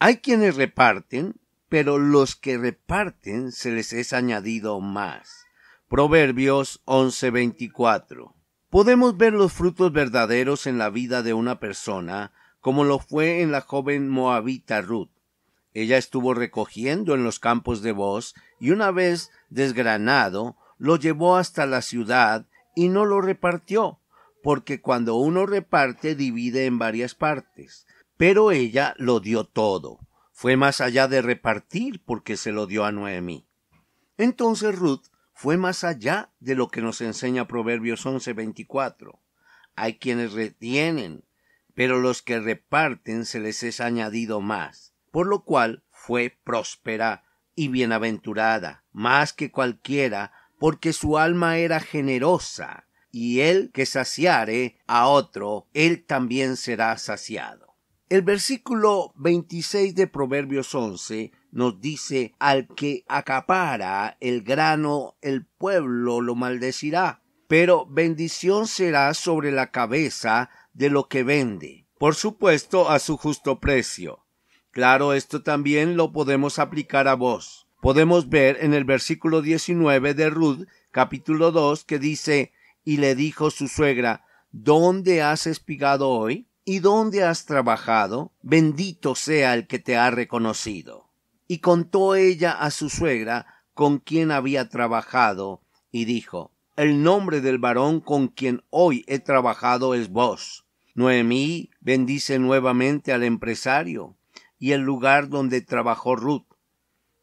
Hay quienes reparten, pero los que reparten se les es añadido más. Proverbios 11:24. Podemos ver los frutos verdaderos en la vida de una persona, como lo fue en la joven moabita Ruth. Ella estuvo recogiendo en los campos de voz y una vez desgranado, lo llevó hasta la ciudad y no lo repartió, porque cuando uno reparte divide en varias partes pero ella lo dio todo. Fue más allá de repartir porque se lo dio a Noemí. Entonces Ruth fue más allá de lo que nos enseña Proverbios 11:24. Hay quienes retienen, pero los que reparten se les es añadido más, por lo cual fue próspera y bienaventurada, más que cualquiera, porque su alma era generosa, y el que saciare a otro, él también será saciado. El versículo 26 de Proverbios 11 nos dice, al que acapara el grano, el pueblo lo maldecirá, pero bendición será sobre la cabeza de lo que vende, por supuesto a su justo precio. Claro, esto también lo podemos aplicar a vos. Podemos ver en el versículo 19 de Ruth, capítulo 2, que dice, y le dijo su suegra, ¿dónde has espigado hoy? ¿Y dónde has trabajado? Bendito sea el que te ha reconocido. Y contó ella a su suegra con quien había trabajado, y dijo, El nombre del varón con quien hoy he trabajado es vos. Noemí bendice nuevamente al empresario y el lugar donde trabajó Ruth.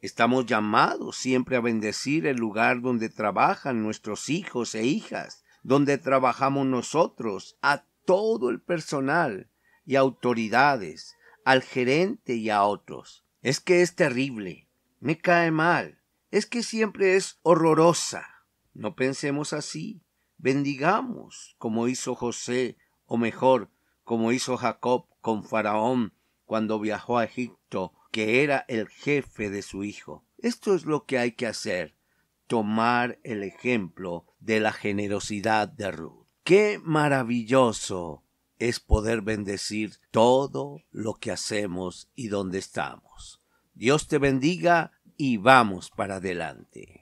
Estamos llamados siempre a bendecir el lugar donde trabajan nuestros hijos e hijas, donde trabajamos nosotros, todo el personal y autoridades, al gerente y a otros. Es que es terrible, me cae mal, es que siempre es horrorosa. No pensemos así, bendigamos como hizo José, o mejor, como hizo Jacob con Faraón cuando viajó a Egipto, que era el jefe de su hijo. Esto es lo que hay que hacer, tomar el ejemplo de la generosidad de Ruth. Qué maravilloso es poder bendecir todo lo que hacemos y donde estamos. Dios te bendiga y vamos para adelante.